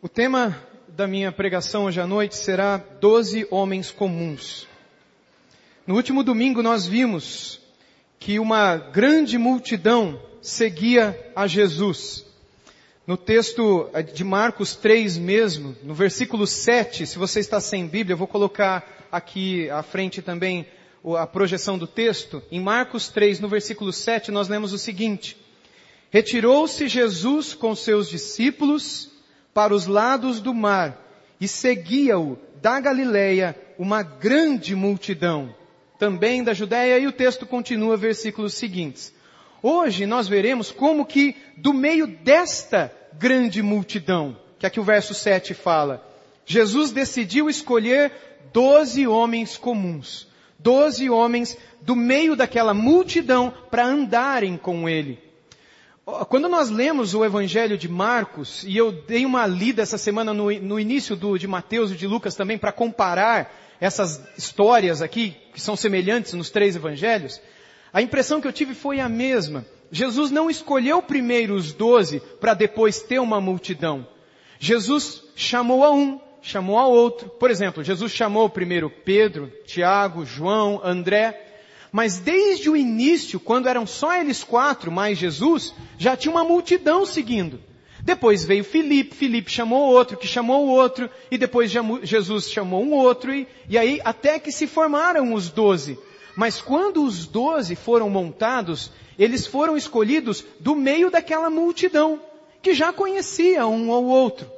O tema da minha pregação hoje à noite será Doze Homens Comuns. No último domingo nós vimos que uma grande multidão seguia a Jesus. No texto de Marcos 3 mesmo, no versículo 7, se você está sem Bíblia, eu vou colocar aqui à frente também a projeção do texto. Em Marcos 3, no versículo 7, nós lemos o seguinte: Retirou-se Jesus com seus discípulos para os lados do mar e seguia-o da Galileia uma grande multidão, também da Judéia, e o texto continua, versículos seguintes. Hoje nós veremos como que do meio desta grande multidão, que aqui o verso 7 fala, Jesus decidiu escolher doze homens comuns, doze homens do meio daquela multidão para andarem com ele. Quando nós lemos o Evangelho de Marcos, e eu dei uma lida essa semana no, no início do, de Mateus e de Lucas também para comparar essas histórias aqui, que são semelhantes nos três Evangelhos, a impressão que eu tive foi a mesma. Jesus não escolheu primeiro os doze para depois ter uma multidão. Jesus chamou a um, chamou a outro. Por exemplo, Jesus chamou primeiro Pedro, Tiago, João, André, mas desde o início, quando eram só eles quatro, mais Jesus, já tinha uma multidão seguindo. Depois veio Filipe, Filipe chamou outro, que chamou outro, e depois Jesus chamou um outro, e, e aí até que se formaram os doze. Mas quando os doze foram montados, eles foram escolhidos do meio daquela multidão, que já conhecia um ou outro.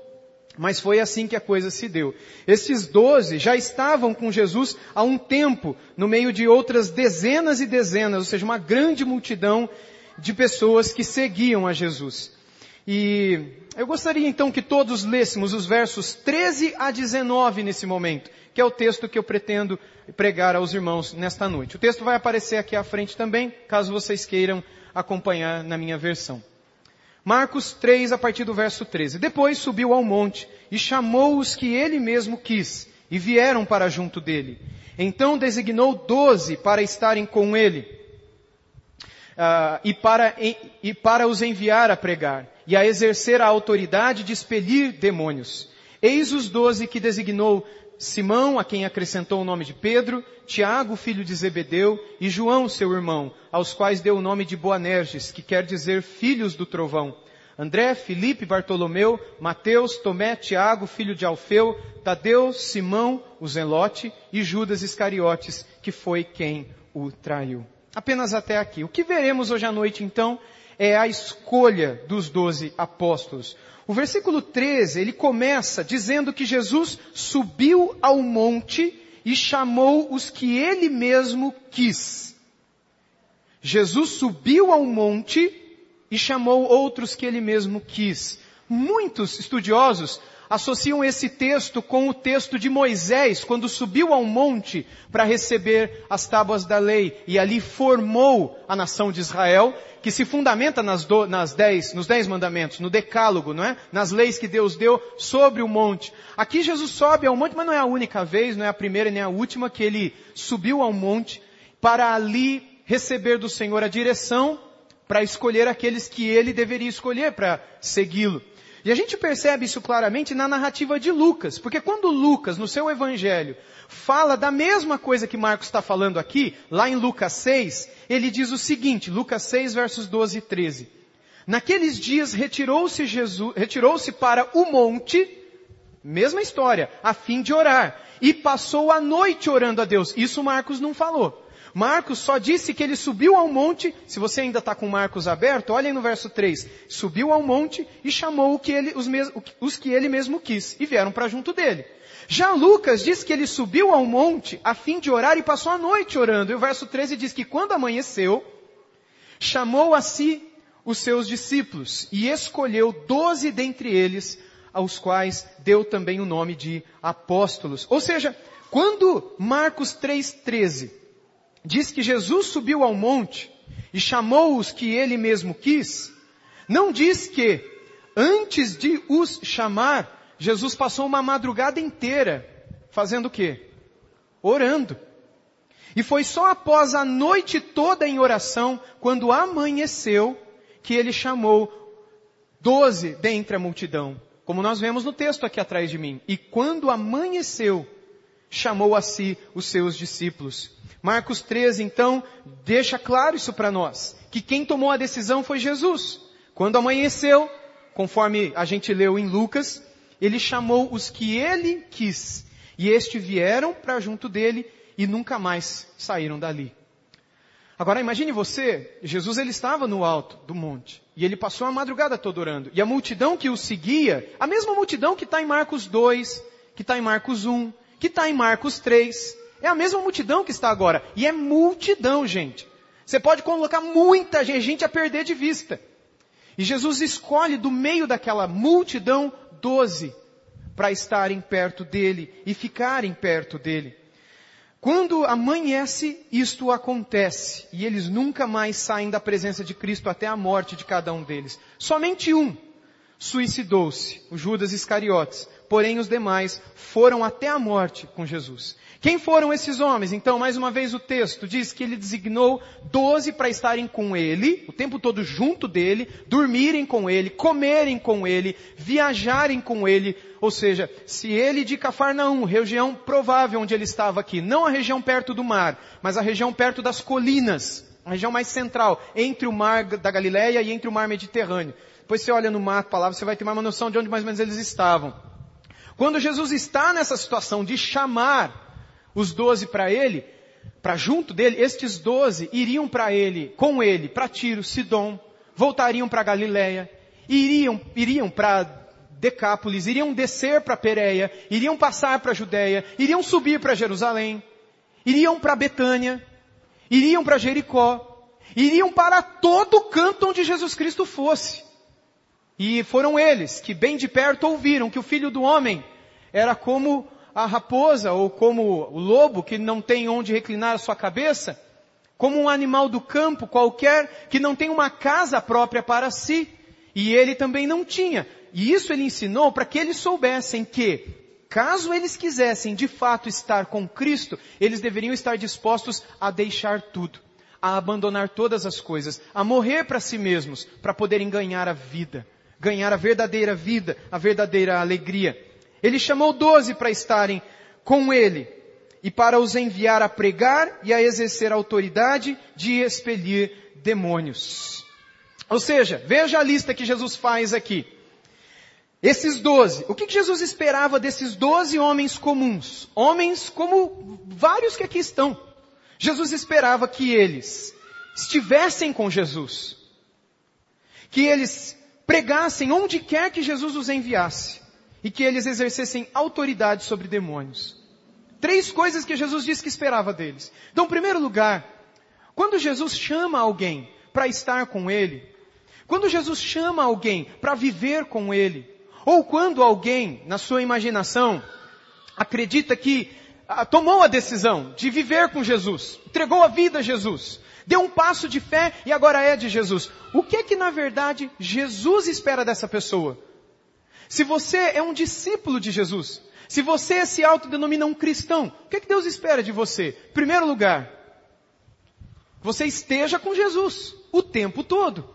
Mas foi assim que a coisa se deu. Esses doze já estavam com Jesus há um tempo, no meio de outras dezenas e dezenas, ou seja, uma grande multidão de pessoas que seguiam a Jesus. E eu gostaria então que todos lêssemos os versos 13 a 19 nesse momento, que é o texto que eu pretendo pregar aos irmãos nesta noite. O texto vai aparecer aqui à frente também, caso vocês queiram acompanhar na minha versão. Marcos 3, a partir do verso 13. Depois subiu ao monte e chamou os que ele mesmo quis e vieram para junto dele. Então designou doze para estarem com ele uh, e, para, e para os enviar a pregar e a exercer a autoridade de expelir demônios. Eis os doze que designou Simão, a quem acrescentou o nome de Pedro, Tiago, filho de Zebedeu, e João, seu irmão, aos quais deu o nome de Boanerges, que quer dizer filhos do trovão. André, Felipe, Bartolomeu, Mateus, Tomé, Tiago, filho de Alfeu, Tadeu, Simão, o Zelote e Judas Iscariotes, que foi quem o traiu. Apenas até aqui. O que veremos hoje à noite então é a escolha dos doze apóstolos. O versículo 13, ele começa dizendo que Jesus subiu ao monte e chamou os que ele mesmo quis. Jesus subiu ao monte e chamou outros que ele mesmo quis. Muitos estudiosos associam esse texto com o texto de Moisés, quando subiu ao monte para receber as tábuas da lei e ali formou a nação de Israel, que se fundamenta nas, do, nas dez, nos dez mandamentos, no decálogo, não é? Nas leis que Deus deu sobre o monte. Aqui Jesus sobe ao monte, mas não é a única vez, não é a primeira nem a última que ele subiu ao monte para ali receber do Senhor a direção para escolher aqueles que ele deveria escolher para segui-lo. E a gente percebe isso claramente na narrativa de Lucas, porque quando Lucas, no seu evangelho, fala da mesma coisa que Marcos está falando aqui, lá em Lucas 6, ele diz o seguinte, Lucas 6, versos 12 e 13. Naqueles dias retirou-se Jesus, retirou-se para o monte, mesma história, a fim de orar, e passou a noite orando a Deus. Isso Marcos não falou. Marcos só disse que ele subiu ao monte, se você ainda está com Marcos aberto, olhem no verso 3. Subiu ao monte e chamou que ele, os, mes, os que ele mesmo quis, e vieram para junto dele. Já Lucas diz que ele subiu ao monte a fim de orar e passou a noite orando. E o verso 13 diz que quando amanheceu, chamou a si os seus discípulos e escolheu doze dentre eles, aos quais deu também o nome de apóstolos. Ou seja, quando Marcos 3,13 diz que Jesus subiu ao monte e chamou os que ele mesmo quis, não diz que antes de os chamar, Jesus passou uma madrugada inteira fazendo o quê? Orando. E foi só após a noite toda em oração, quando amanheceu, que ele chamou doze dentre a multidão como nós vemos no texto aqui atrás de mim. E quando amanheceu, chamou a si os seus discípulos. Marcos 13, então, deixa claro isso para nós, que quem tomou a decisão foi Jesus. Quando amanheceu, conforme a gente leu em Lucas, ele chamou os que ele quis, e estes vieram para junto dele e nunca mais saíram dali. Agora imagine você, Jesus ele estava no alto do monte, e ele passou a madrugada toda orando, e a multidão que o seguia, a mesma multidão que está em Marcos 2, que está em Marcos 1, que está em Marcos 3, é a mesma multidão que está agora. E é multidão, gente. Você pode colocar muita gente a perder de vista. E Jesus escolhe do meio daquela multidão doze para estarem perto dele e ficarem perto dele. Quando amanhece, isto acontece e eles nunca mais saem da presença de Cristo até a morte de cada um deles. Somente um suicidou-se, o Judas Iscariotes, porém os demais foram até a morte com Jesus. Quem foram esses homens? Então, mais uma vez o texto diz que ele designou doze para estarem com ele, o tempo todo junto dele, dormirem com ele, comerem com ele, viajarem com ele. Ou seja, se ele de Cafarnaum, região provável onde ele estava aqui, não a região perto do mar, mas a região perto das colinas, a região mais central, entre o mar da Galileia e entre o mar Mediterrâneo. Depois você olha no mapa lá, você vai ter uma noção de onde mais ou menos eles estavam. Quando Jesus está nessa situação de chamar os doze para ele, para junto dele, estes doze iriam para ele, com ele, para Tiro, Sidom, voltariam para Galiléia, iriam, iriam para Decápolis, iriam descer para Pereia, iriam passar para Judéia, iriam subir para Jerusalém, iriam para Betânia, iriam para Jericó, iriam para todo canto onde Jesus Cristo fosse. E foram eles que bem de perto ouviram que o filho do homem era como a raposa ou como o lobo que não tem onde reclinar a sua cabeça, como um animal do campo qualquer que não tem uma casa própria para si. E ele também não tinha. E isso ele ensinou para que eles soubessem que, caso eles quisessem de fato estar com Cristo, eles deveriam estar dispostos a deixar tudo, a abandonar todas as coisas, a morrer para si mesmos, para poderem ganhar a vida, ganhar a verdadeira vida, a verdadeira alegria. Ele chamou doze para estarem com ele e para os enviar a pregar e a exercer a autoridade de expelir demônios. Ou seja, veja a lista que Jesus faz aqui. Esses doze, o que Jesus esperava desses doze homens comuns? Homens como vários que aqui estão. Jesus esperava que eles estivessem com Jesus. Que eles pregassem onde quer que Jesus os enviasse e que eles exercessem autoridade sobre demônios. Três coisas que Jesus disse que esperava deles. Então, em primeiro lugar, quando Jesus chama alguém para estar com ele, quando Jesus chama alguém para viver com ele, ou quando alguém, na sua imaginação, acredita que ah, tomou a decisão de viver com Jesus, entregou a vida a Jesus, deu um passo de fé e agora é de Jesus. O que é que na verdade Jesus espera dessa pessoa? Se você é um discípulo de Jesus, se você se autodenomina um cristão, o que, é que Deus espera de você? Primeiro lugar, você esteja com Jesus o tempo todo.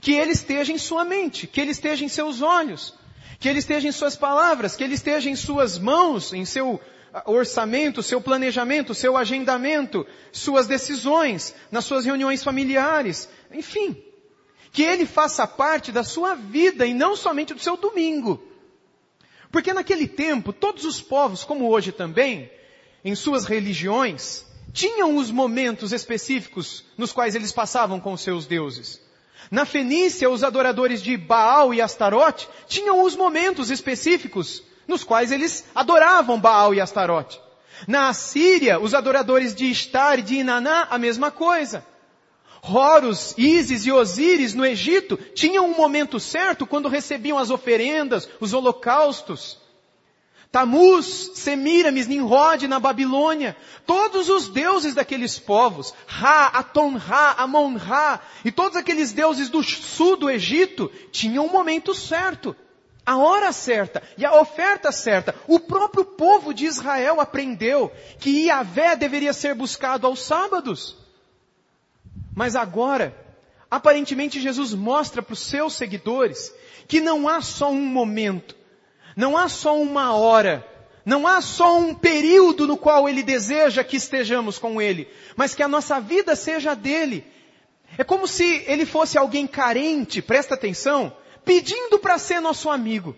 Que Ele esteja em sua mente, que Ele esteja em seus olhos, que Ele esteja em suas palavras, que Ele esteja em suas mãos, em seu orçamento, seu planejamento, seu agendamento, suas decisões, nas suas reuniões familiares, enfim que ele faça parte da sua vida e não somente do seu domingo. Porque naquele tempo, todos os povos, como hoje também, em suas religiões, tinham os momentos específicos nos quais eles passavam com os seus deuses. Na Fenícia, os adoradores de Baal e Astarote tinham os momentos específicos nos quais eles adoravam Baal e Astarote. Na Assíria, os adoradores de Istar e de Inaná, a mesma coisa. Horus, Ísis e Osíris no Egito tinham um momento certo quando recebiam as oferendas, os holocaustos. Tamuz, Semiramis, Nimrod na Babilônia, todos os deuses daqueles povos, Ra, Aton-Ra, Amon-Ra, e todos aqueles deuses do sul do Egito tinham um momento certo, a hora certa e a oferta certa. O próprio povo de Israel aprendeu que Iavé deveria ser buscado aos sábados. Mas agora, Aparentemente Jesus mostra para os seus seguidores que não há só um momento, não há só uma hora, não há só um período no qual Ele deseja que estejamos com Ele, mas que a nossa vida seja dele. É como se Ele fosse alguém carente, presta atenção, pedindo para ser nosso amigo.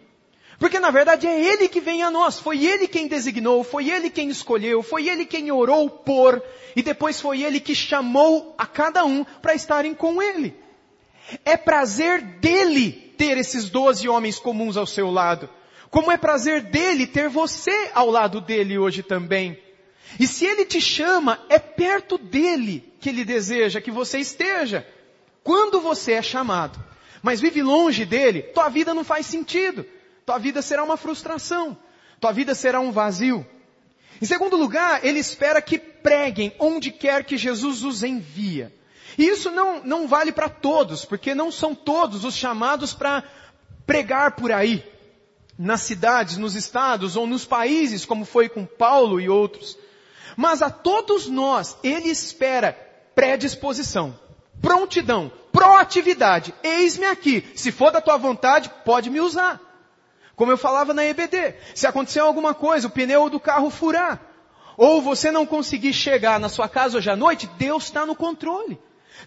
Porque na verdade é Ele que vem a nós, foi Ele quem designou, foi Ele quem escolheu, foi Ele quem orou por, e depois foi Ele que chamou a cada um para estarem com Ele. É prazer dele ter esses doze homens comuns ao seu lado. Como é prazer dele ter você ao lado dele hoje também. E se ele te chama, é perto dele que ele deseja que você esteja. Quando você é chamado, mas vive longe dele, tua vida não faz sentido. Tua vida será uma frustração. Tua vida será um vazio. Em segundo lugar, ele espera que preguem onde quer que Jesus os envia. E isso não, não vale para todos, porque não são todos os chamados para pregar por aí nas cidades, nos estados ou nos países, como foi com Paulo e outros. Mas a todos nós, ele espera predisposição, prontidão, proatividade. Eis-me aqui. Se for da tua vontade, pode me usar. Como eu falava na EBD, se acontecer alguma coisa, o pneu do carro furar, ou você não conseguir chegar na sua casa hoje à noite, Deus está no controle.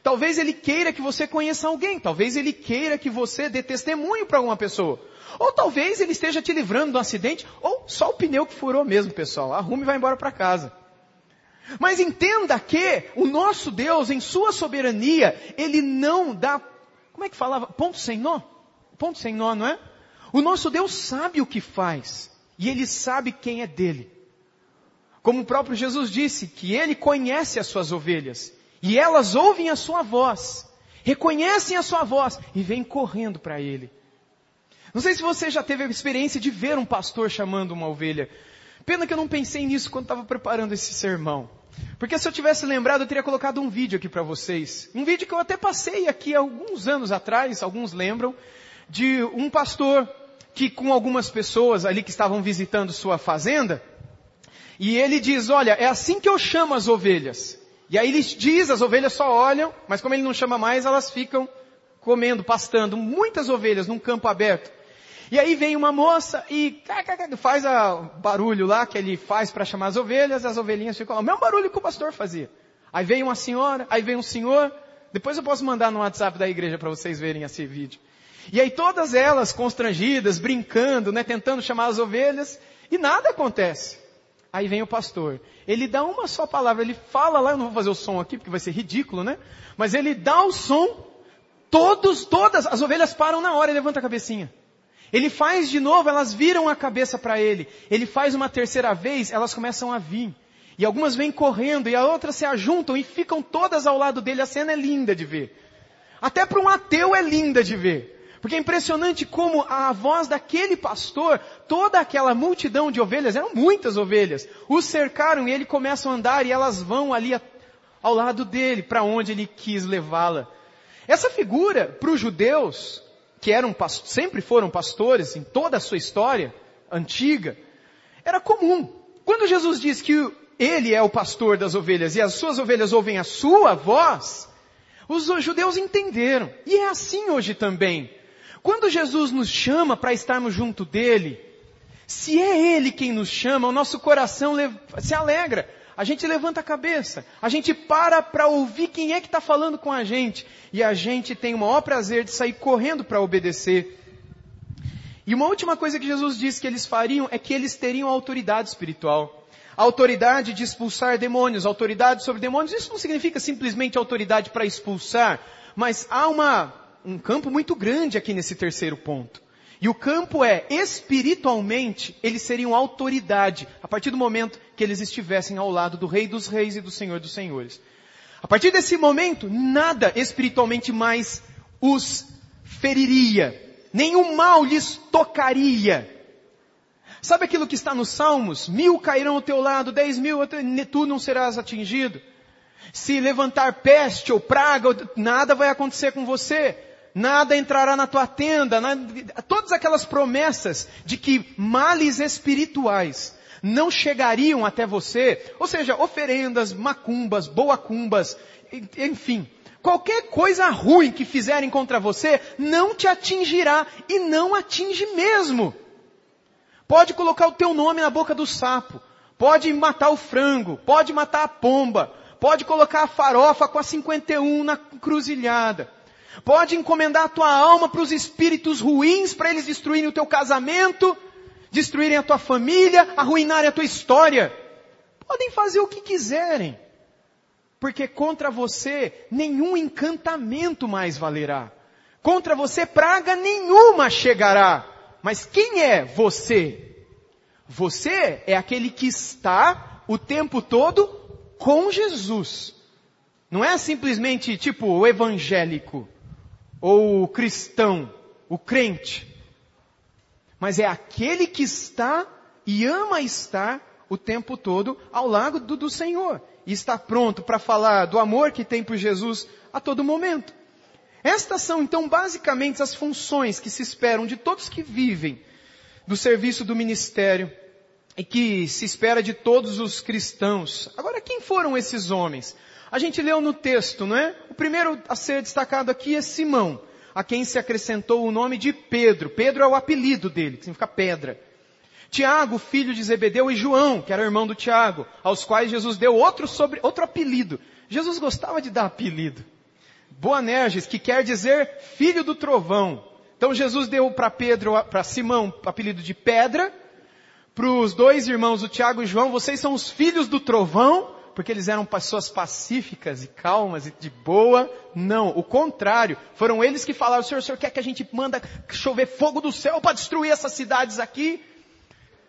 Talvez Ele queira que você conheça alguém, talvez Ele queira que você dê testemunho para alguma pessoa. Ou talvez ele esteja te livrando de um acidente, ou só o pneu que furou mesmo, pessoal. Arrume e vai embora para casa. Mas entenda que o nosso Deus, em sua soberania, ele não dá, como é que falava? Ponto sem nó? Ponto sem nó, não é? O nosso Deus sabe o que faz. E ele sabe quem é dele. Como o próprio Jesus disse, que ele conhece as suas ovelhas. E elas ouvem a sua voz. Reconhecem a sua voz e vêm correndo para ele. Não sei se você já teve a experiência de ver um pastor chamando uma ovelha. Pena que eu não pensei nisso quando estava preparando esse sermão. Porque se eu tivesse lembrado, eu teria colocado um vídeo aqui para vocês. Um vídeo que eu até passei aqui alguns anos atrás, alguns lembram, de um pastor que com algumas pessoas ali que estavam visitando sua fazenda, e ele diz, olha, é assim que eu chamo as ovelhas. E aí ele diz, as ovelhas só olham, mas como ele não chama mais, elas ficam comendo, pastando, muitas ovelhas num campo aberto. E aí vem uma moça e faz o barulho lá que ele faz para chamar as ovelhas, as ovelhinhas ficam, o mesmo barulho que o pastor fazia. Aí vem uma senhora, aí vem um senhor, depois eu posso mandar no WhatsApp da igreja para vocês verem esse vídeo. E aí todas elas constrangidas, brincando, né, tentando chamar as ovelhas, e nada acontece. Aí vem o pastor. Ele dá uma só palavra, ele fala lá, eu não vou fazer o som aqui porque vai ser ridículo, né? Mas ele dá o som, todos, todas as ovelhas param na hora e levanta a cabecinha. Ele faz de novo, elas viram a cabeça para ele. Ele faz uma terceira vez, elas começam a vir. E algumas vêm correndo e as outras se ajuntam e ficam todas ao lado dele. A cena é linda de ver. Até para um ateu é linda de ver. Porque é impressionante como a voz daquele pastor, toda aquela multidão de ovelhas, eram muitas ovelhas, o cercaram e ele começa a andar e elas vão ali ao lado dele, para onde ele quis levá-la. Essa figura, para os judeus, que eram, sempre foram pastores em toda a sua história antiga, era comum. Quando Jesus diz que ele é o pastor das ovelhas e as suas ovelhas ouvem a sua voz, os judeus entenderam. E é assim hoje também. Quando Jesus nos chama para estarmos junto dele, se é ele quem nos chama, o nosso coração se alegra a gente levanta a cabeça, a gente para para ouvir quem é que está falando com a gente, e a gente tem o maior prazer de sair correndo para obedecer. E uma última coisa que Jesus disse que eles fariam é que eles teriam autoridade espiritual. Autoridade de expulsar demônios, autoridade sobre demônios, isso não significa simplesmente autoridade para expulsar, mas há uma, um campo muito grande aqui nesse terceiro ponto. E o campo é, espiritualmente, eles seriam autoridade a partir do momento que eles estivessem ao lado do Rei dos Reis e do Senhor dos Senhores. A partir desse momento, nada espiritualmente mais os feriria, nenhum mal lhes tocaria. Sabe aquilo que está nos Salmos? Mil cairão ao teu lado, dez mil, tu não serás atingido. Se levantar peste ou praga, nada vai acontecer com você. Nada entrará na tua tenda, na, todas aquelas promessas de que males espirituais não chegariam até você, ou seja, oferendas, macumbas, boacumbas, enfim, qualquer coisa ruim que fizerem contra você não te atingirá e não atinge mesmo. Pode colocar o teu nome na boca do sapo, pode matar o frango, pode matar a pomba, pode colocar a farofa com a 51 na cruzilhada. Pode encomendar a tua alma para os espíritos ruins, para eles destruírem o teu casamento, destruírem a tua família, arruinarem a tua história. Podem fazer o que quiserem. Porque contra você nenhum encantamento mais valerá. Contra você praga nenhuma chegará. Mas quem é você? Você é aquele que está o tempo todo com Jesus. Não é simplesmente tipo o evangélico ou o cristão, o crente mas é aquele que está e ama estar o tempo todo ao lado do, do Senhor. E está pronto para falar do amor que tem por Jesus a todo momento. Estas são então basicamente as funções que se esperam de todos que vivem do serviço do ministério e que se espera de todos os cristãos. Agora, quem foram esses homens? A gente leu no texto, não é? O primeiro a ser destacado aqui é Simão a quem se acrescentou o nome de Pedro. Pedro é o apelido dele, que significa pedra. Tiago, filho de Zebedeu, e João, que era irmão do Tiago, aos quais Jesus deu outro, sobre, outro apelido. Jesus gostava de dar apelido. Boanerges, que quer dizer filho do trovão. Então Jesus deu para Pedro, para Simão, o apelido de pedra. Para os dois irmãos, o Tiago e João, vocês são os filhos do trovão porque eles eram pessoas pacíficas e calmas e de boa. Não, o contrário. Foram eles que falaram, Senhor, o Senhor quer que a gente manda chover fogo do céu para destruir essas cidades aqui?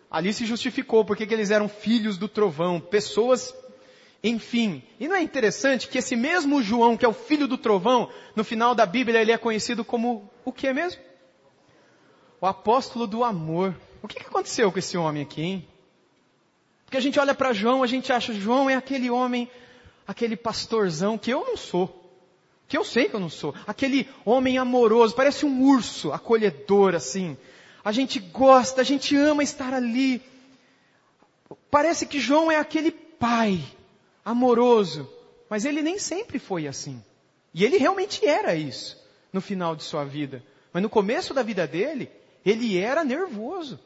Ali se justificou porque eles eram filhos do trovão, pessoas, enfim. E não é interessante que esse mesmo João, que é o filho do trovão, no final da Bíblia ele é conhecido como o que mesmo? O apóstolo do amor. O que aconteceu com esse homem aqui, hein? Porque a gente olha para João, a gente acha João é aquele homem, aquele pastorzão que eu não sou. Que eu sei que eu não sou. Aquele homem amoroso, parece um urso acolhedor assim. A gente gosta, a gente ama estar ali. Parece que João é aquele pai amoroso, mas ele nem sempre foi assim. E ele realmente era isso no final de sua vida. Mas no começo da vida dele, ele era nervoso.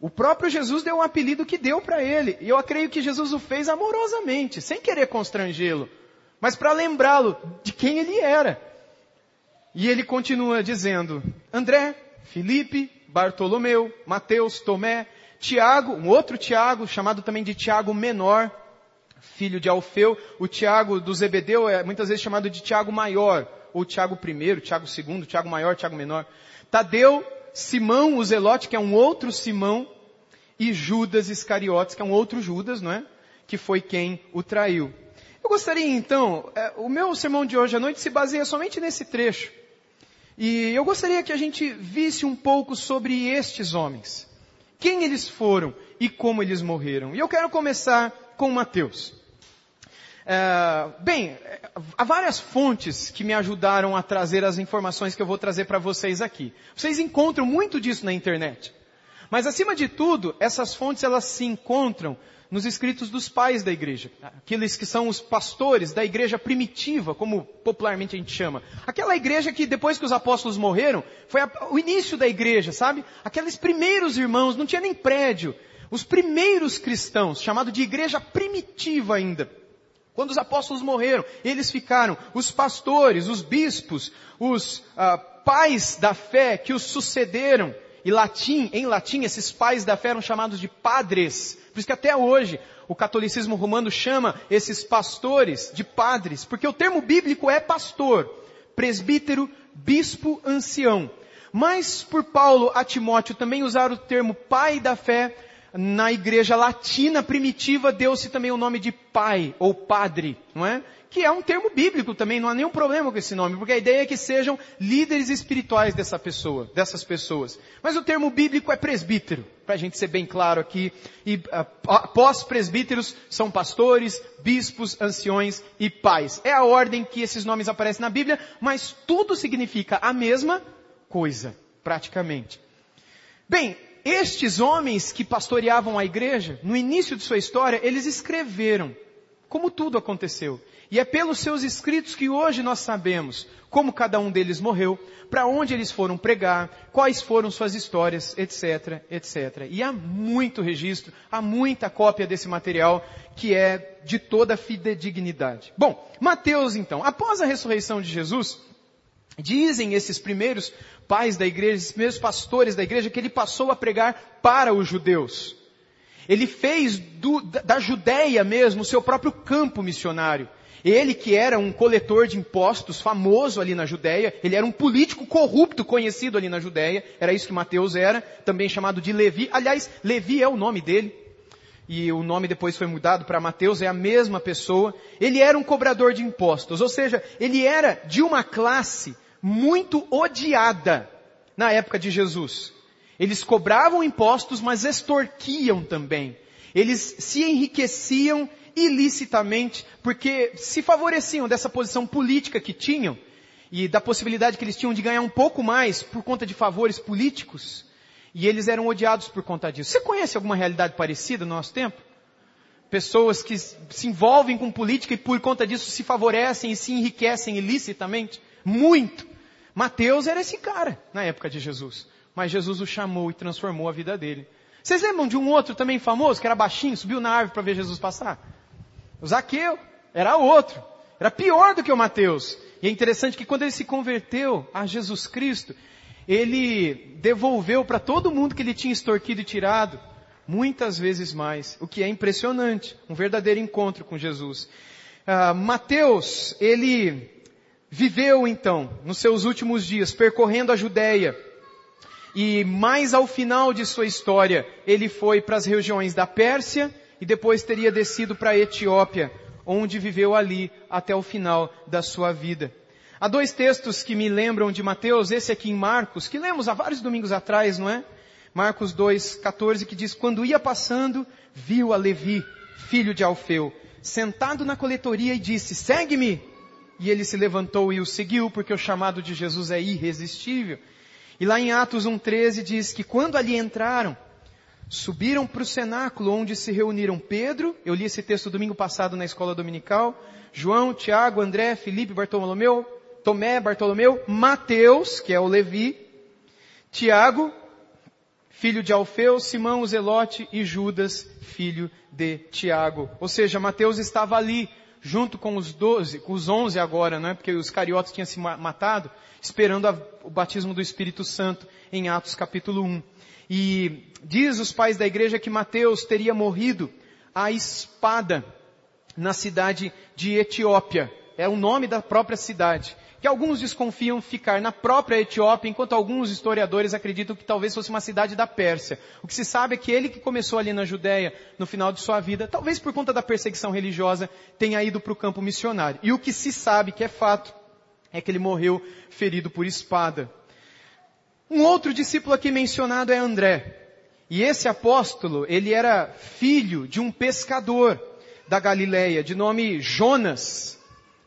O próprio Jesus deu um apelido que deu para ele. E eu creio que Jesus o fez amorosamente, sem querer constrangê-lo, mas para lembrá-lo de quem ele era. E ele continua dizendo: André, Felipe, Bartolomeu, Mateus, Tomé, Tiago, um outro Tiago, chamado também de Tiago Menor, filho de Alfeu, o Tiago do Zebedeu é muitas vezes chamado de Tiago Maior, ou Tiago I, Tiago II, Tiago Maior, Tiago Menor. Tadeu, Simão, o Zelote, que é um outro Simão, e Judas Iscariotes, que é um outro Judas, não é? Que foi quem o traiu. Eu gostaria então, é, o meu sermão de hoje à noite se baseia somente nesse trecho. E eu gostaria que a gente visse um pouco sobre estes homens. Quem eles foram e como eles morreram. E eu quero começar com Mateus. É, bem, há várias fontes que me ajudaram a trazer as informações que eu vou trazer para vocês aqui. Vocês encontram muito disso na internet. Mas acima de tudo, essas fontes elas se encontram nos escritos dos pais da igreja. Aqueles que são os pastores da igreja primitiva, como popularmente a gente chama. Aquela igreja que depois que os apóstolos morreram, foi a, o início da igreja, sabe? Aqueles primeiros irmãos, não tinha nem prédio. Os primeiros cristãos, chamado de igreja primitiva ainda. Quando os apóstolos morreram, eles ficaram, os pastores, os bispos, os ah, pais da fé que os sucederam. E latim, em latim, esses pais da fé eram chamados de padres. Por isso que até hoje o catolicismo romano chama esses pastores de padres, porque o termo bíblico é pastor, presbítero, bispo, ancião. Mas por Paulo a Timóteo também usar o termo pai da fé na igreja latina primitiva deu-se também o nome de pai ou padre, não é? Que é um termo bíblico também, não há nenhum problema com esse nome, porque a ideia é que sejam líderes espirituais dessa pessoa, dessas pessoas. Mas o termo bíblico é presbítero, para a gente ser bem claro aqui. E após presbíteros são pastores, bispos, anciões e pais. É a ordem que esses nomes aparecem na Bíblia, mas tudo significa a mesma coisa, praticamente. Bem, estes homens que pastoreavam a igreja, no início de sua história, eles escreveram como tudo aconteceu. E é pelos seus escritos que hoje nós sabemos como cada um deles morreu, para onde eles foram pregar, quais foram suas histórias, etc, etc. E há muito registro, há muita cópia desse material que é de toda fidedignidade. Bom, Mateus então, após a ressurreição de Jesus, dizem esses primeiros pais da igreja, esses primeiros pastores da igreja, que ele passou a pregar para os judeus. Ele fez do, da Judéia mesmo o seu próprio campo missionário. Ele que era um coletor de impostos famoso ali na Judéia, ele era um político corrupto conhecido ali na Judéia, era isso que Mateus era, também chamado de Levi. Aliás, Levi é o nome dele, e o nome depois foi mudado para Mateus, é a mesma pessoa. Ele era um cobrador de impostos, ou seja, ele era de uma classe muito odiada na época de Jesus. Eles cobravam impostos, mas extorquiam também. Eles se enriqueciam ilicitamente, porque se favoreciam dessa posição política que tinham, e da possibilidade que eles tinham de ganhar um pouco mais por conta de favores políticos, e eles eram odiados por conta disso. Você conhece alguma realidade parecida no nosso tempo? Pessoas que se envolvem com política e por conta disso se favorecem e se enriquecem ilicitamente? Muito. Mateus era esse cara na época de Jesus. Mas Jesus o chamou e transformou a vida dele. Vocês lembram de um outro também famoso, que era baixinho, subiu na árvore para ver Jesus passar? O Zaqueu era outro. Era pior do que o Mateus. E é interessante que quando ele se converteu a Jesus Cristo, ele devolveu para todo mundo que ele tinha extorquido e tirado, muitas vezes mais. O que é impressionante. Um verdadeiro encontro com Jesus. Uh, Mateus, ele viveu então, nos seus últimos dias, percorrendo a Judéia. E mais ao final de sua história, ele foi para as regiões da Pérsia e depois teria descido para a Etiópia, onde viveu ali até o final da sua vida. Há dois textos que me lembram de Mateus, esse aqui em Marcos, que lemos há vários domingos atrás, não é? Marcos 2,14, que diz, quando ia passando, viu a Levi, filho de Alfeu, sentado na coletoria e disse, segue-me! E ele se levantou e o seguiu, porque o chamado de Jesus é irresistível. E lá em Atos 1,13 diz que quando ali entraram, subiram para o cenáculo onde se reuniram Pedro, eu li esse texto domingo passado na escola dominical, João, Tiago, André, Felipe, Bartolomeu, Tomé, Bartolomeu, Mateus, que é o Levi, Tiago, filho de Alfeu, Simão, o Zelote e Judas, filho de Tiago. Ou seja, Mateus estava ali, junto com os doze, com os onze agora, não é? Porque os cariotas tinham se matado, esperando a, o batismo do Espírito Santo em Atos capítulo 1. E diz os pais da igreja que Mateus teria morrido à espada na cidade de Etiópia. É o nome da própria cidade. Que alguns desconfiam ficar na própria Etiópia, enquanto alguns historiadores acreditam que talvez fosse uma cidade da Pérsia. O que se sabe é que ele que começou ali na Judéia, no final de sua vida, talvez por conta da perseguição religiosa, tenha ido para o campo missionário. E o que se sabe, que é fato, é que ele morreu ferido por espada. Um outro discípulo aqui mencionado é André. E esse apóstolo, ele era filho de um pescador da Galileia, de nome Jonas.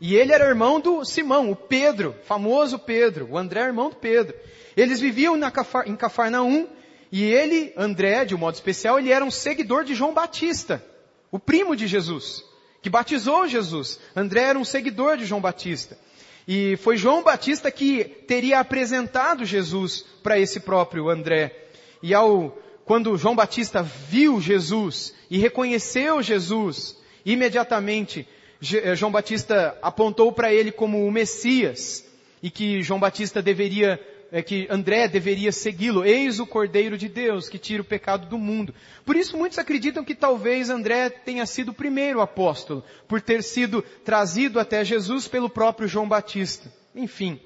E ele era irmão do Simão, o Pedro, famoso Pedro. O André é irmão do Pedro. Eles viviam Cafar, em Cafarnaum, e ele, André, de um modo especial, ele era um seguidor de João Batista, o primo de Jesus, que batizou Jesus. André era um seguidor de João Batista. E foi João Batista que teria apresentado Jesus para esse próprio André. E ao, quando João Batista viu Jesus e reconheceu Jesus, imediatamente João Batista apontou para ele como o Messias e que João Batista deveria é que André deveria segui-lo. Eis o Cordeiro de Deus que tira o pecado do mundo. Por isso muitos acreditam que talvez André tenha sido o primeiro apóstolo, por ter sido trazido até Jesus pelo próprio João Batista. Enfim,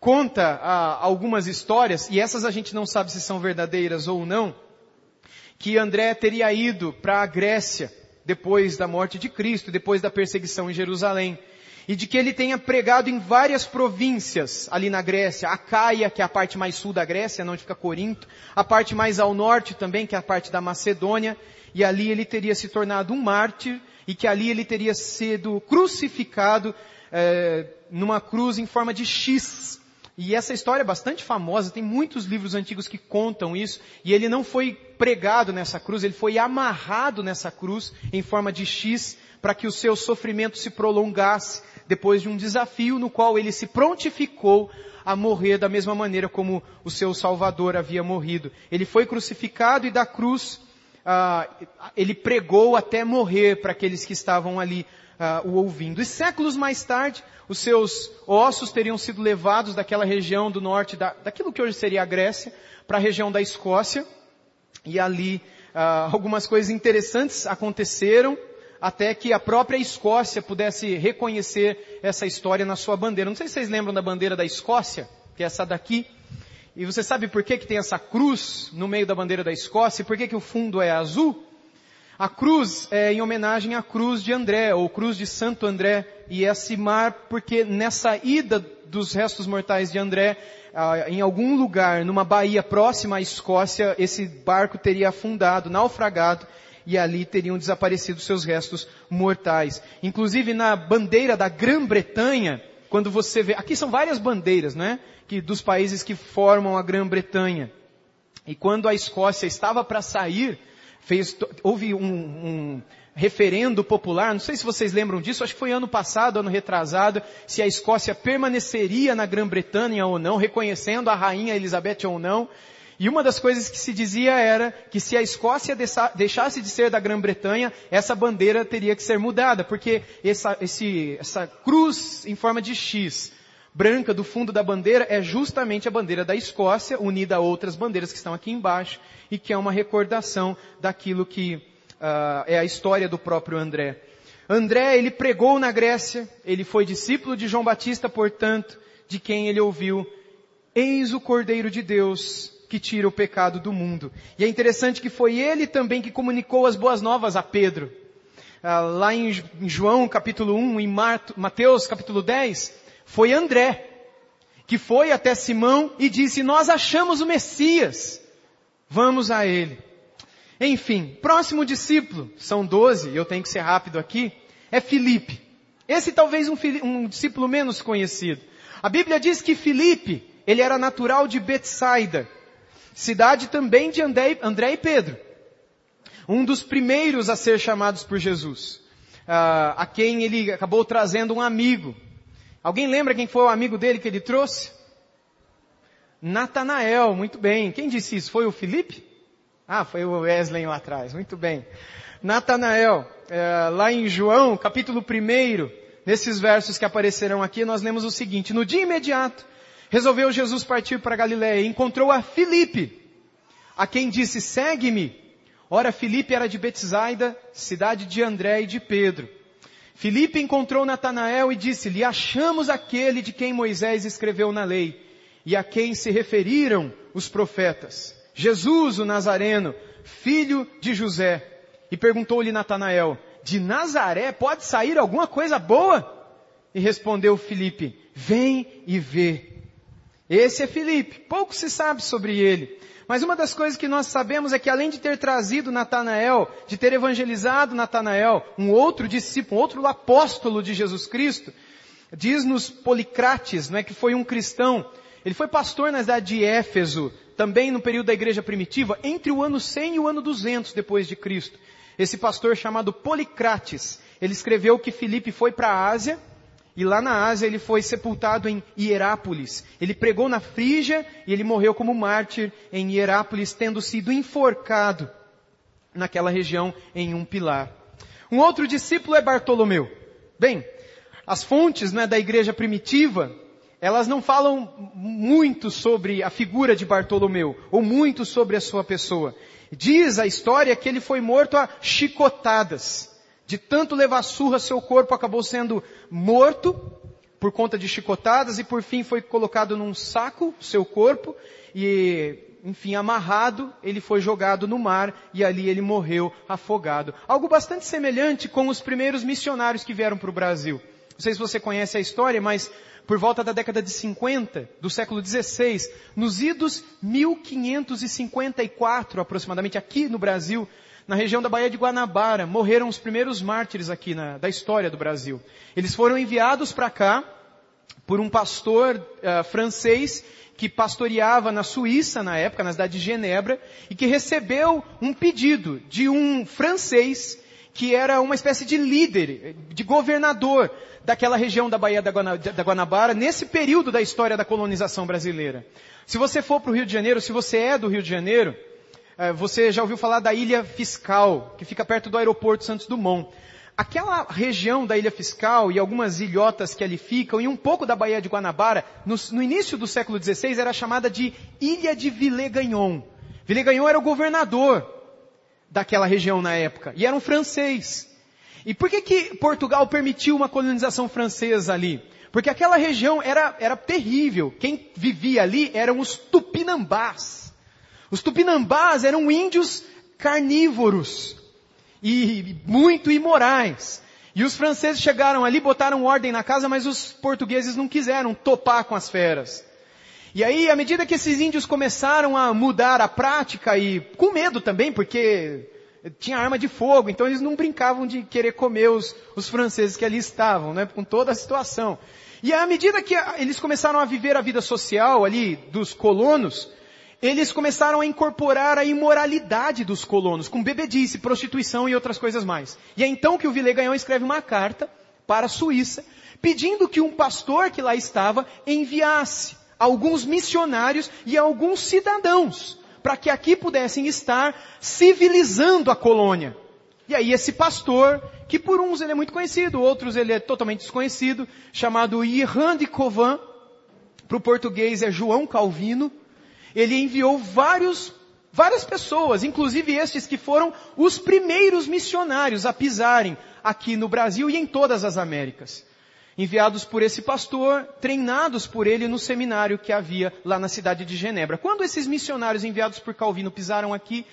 conta ah, algumas histórias, e essas a gente não sabe se são verdadeiras ou não, que André teria ido para a Grécia depois da morte de Cristo, depois da perseguição em Jerusalém. E de que ele tenha pregado em várias províncias ali na Grécia, a Caia, que é a parte mais sul da Grécia, onde fica Corinto, a parte mais ao norte também, que é a parte da Macedônia, e ali ele teria se tornado um mártir, e que ali ele teria sido crucificado é, numa cruz em forma de X, e essa história é bastante famosa, tem muitos livros antigos que contam isso, e ele não foi pregado nessa cruz, ele foi amarrado nessa cruz em forma de X, para que o seu sofrimento se prolongasse depois de um desafio no qual ele se prontificou a morrer da mesma maneira como o seu Salvador havia morrido. Ele foi crucificado e da cruz ah, ele pregou até morrer para aqueles que estavam ali ah, o ouvindo. E séculos mais tarde, os seus ossos teriam sido levados daquela região do norte, da, daquilo que hoje seria a Grécia, para a região da Escócia. E ali ah, algumas coisas interessantes aconteceram até que a própria Escócia pudesse reconhecer essa história na sua bandeira. Não sei se vocês lembram da bandeira da Escócia, que é essa daqui. E você sabe por que, que tem essa cruz no meio da bandeira da Escócia e por que, que o fundo é azul? A cruz é em homenagem à cruz de André, ou cruz de Santo André, e é Simar porque nessa ida dos restos mortais de André, em algum lugar, numa baía próxima à Escócia, esse barco teria afundado, naufragado, e ali teriam desaparecido seus restos mortais. Inclusive na bandeira da Grã-Bretanha, quando você vê, aqui são várias bandeiras, né? Que, dos países que formam a Grã-Bretanha. E quando a Escócia estava para sair, fez, houve um, um referendo popular, não sei se vocês lembram disso, acho que foi ano passado, ano retrasado, se a Escócia permaneceria na Grã-Bretanha ou não, reconhecendo a rainha Elizabeth ou não. E uma das coisas que se dizia era que se a Escócia deixasse de ser da Grã-Bretanha, essa bandeira teria que ser mudada, porque essa, esse, essa cruz em forma de X, branca do fundo da bandeira, é justamente a bandeira da Escócia, unida a outras bandeiras que estão aqui embaixo e que é uma recordação daquilo que uh, é a história do próprio André. André, ele pregou na Grécia, ele foi discípulo de João Batista, portanto, de quem ele ouviu, eis o Cordeiro de Deus que tira o pecado do mundo. E é interessante que foi ele também que comunicou as boas novas a Pedro. Uh, lá em João capítulo 1, em Mateus capítulo 10, foi André, que foi até Simão e disse, nós achamos o Messias. Vamos a ele. Enfim, próximo discípulo, são doze, eu tenho que ser rápido aqui, é Filipe. Esse talvez um, um, discípulo menos conhecido. A Bíblia diz que Filipe, ele era natural de Betsaida, cidade também de André, André e Pedro. Um dos primeiros a ser chamados por Jesus, uh, a quem ele acabou trazendo um amigo. Alguém lembra quem foi o amigo dele que ele trouxe? Natanael, muito bem. Quem disse isso? Foi o Felipe? Ah, foi o Wesley lá atrás, muito bem. Natanael, é, lá em João, capítulo 1, nesses versos que aparecerão aqui, nós lemos o seguinte, no dia imediato, resolveu Jesus partir para Galiléia e encontrou a Filipe, a quem disse, segue-me. Ora, Filipe era de Betsaida, cidade de André e de Pedro. Filipe encontrou Natanael e disse-lhe, achamos aquele de quem Moisés escreveu na lei e a quem se referiram os profetas. Jesus, o Nazareno, filho de José. E perguntou-lhe Natanael, de Nazaré pode sair alguma coisa boa? E respondeu Filipe, vem e vê. Esse é Filipe, pouco se sabe sobre ele. Mas uma das coisas que nós sabemos é que além de ter trazido Natanael, de ter evangelizado Natanael, um outro discípulo, um outro apóstolo de Jesus Cristo, diz-nos Policrates, é que foi um cristão ele foi pastor na cidade de Éfeso, também no período da igreja primitiva, entre o ano 100 e o ano 200 depois de Cristo. Esse pastor chamado Policrates, ele escreveu que Filipe foi para a Ásia, e lá na Ásia ele foi sepultado em Hierápolis. Ele pregou na Frígia e ele morreu como mártir em Hierápolis, tendo sido enforcado naquela região em um pilar. Um outro discípulo é Bartolomeu. Bem, as fontes né, da igreja primitiva elas não falam muito sobre a figura de Bartolomeu, ou muito sobre a sua pessoa. Diz a história que ele foi morto a chicotadas. De tanto levar surra, seu corpo acabou sendo morto por conta de chicotadas e por fim foi colocado num saco, seu corpo, e enfim, amarrado, ele foi jogado no mar e ali ele morreu afogado. Algo bastante semelhante com os primeiros missionários que vieram para o Brasil. Não sei se você conhece a história, mas por volta da década de 50 do século 16, nos idos 1554 aproximadamente aqui no Brasil, na região da Baía de Guanabara, morreram os primeiros mártires aqui na, da história do Brasil. Eles foram enviados para cá por um pastor uh, francês que pastoreava na Suíça na época, na cidade de Genebra, e que recebeu um pedido de um francês que era uma espécie de líder, de governador daquela região da Baía da Guanabara, nesse período da história da colonização brasileira. Se você for para o Rio de Janeiro, se você é do Rio de Janeiro, você já ouviu falar da Ilha Fiscal, que fica perto do aeroporto Santos Dumont. Aquela região da Ilha Fiscal e algumas ilhotas que ali ficam, e um pouco da Baía de Guanabara, no, no início do século XVI era chamada de Ilha de Villegagnon. Villegagnon era o governador daquela região na época, e era um francês. E por que que Portugal permitiu uma colonização francesa ali? Porque aquela região era, era terrível. Quem vivia ali eram os tupinambás. Os tupinambás eram índios carnívoros e muito imorais. E os franceses chegaram ali, botaram ordem na casa, mas os portugueses não quiseram topar com as feras. E aí, à medida que esses índios começaram a mudar a prática e com medo também, porque tinha arma de fogo, então eles não brincavam de querer comer os, os franceses que ali estavam, né, com toda a situação. E à medida que eles começaram a viver a vida social ali dos colonos, eles começaram a incorporar a imoralidade dos colonos, com bebedice, prostituição e outras coisas mais. E é então que o Villegagnon escreve uma carta para a Suíça, pedindo que um pastor que lá estava enviasse alguns missionários e alguns cidadãos, para que aqui pudessem estar civilizando a colônia. E aí esse pastor, que por uns ele é muito conhecido, outros ele é totalmente desconhecido, chamado Irand de Covan, para o português é João Calvino, ele enviou vários, várias pessoas, inclusive estes que foram os primeiros missionários a pisarem aqui no Brasil e em todas as Américas. Enviados por esse pastor, treinados por ele no seminário que havia lá na cidade de Genebra. Quando esses missionários enviados por Calvino pisaram aqui,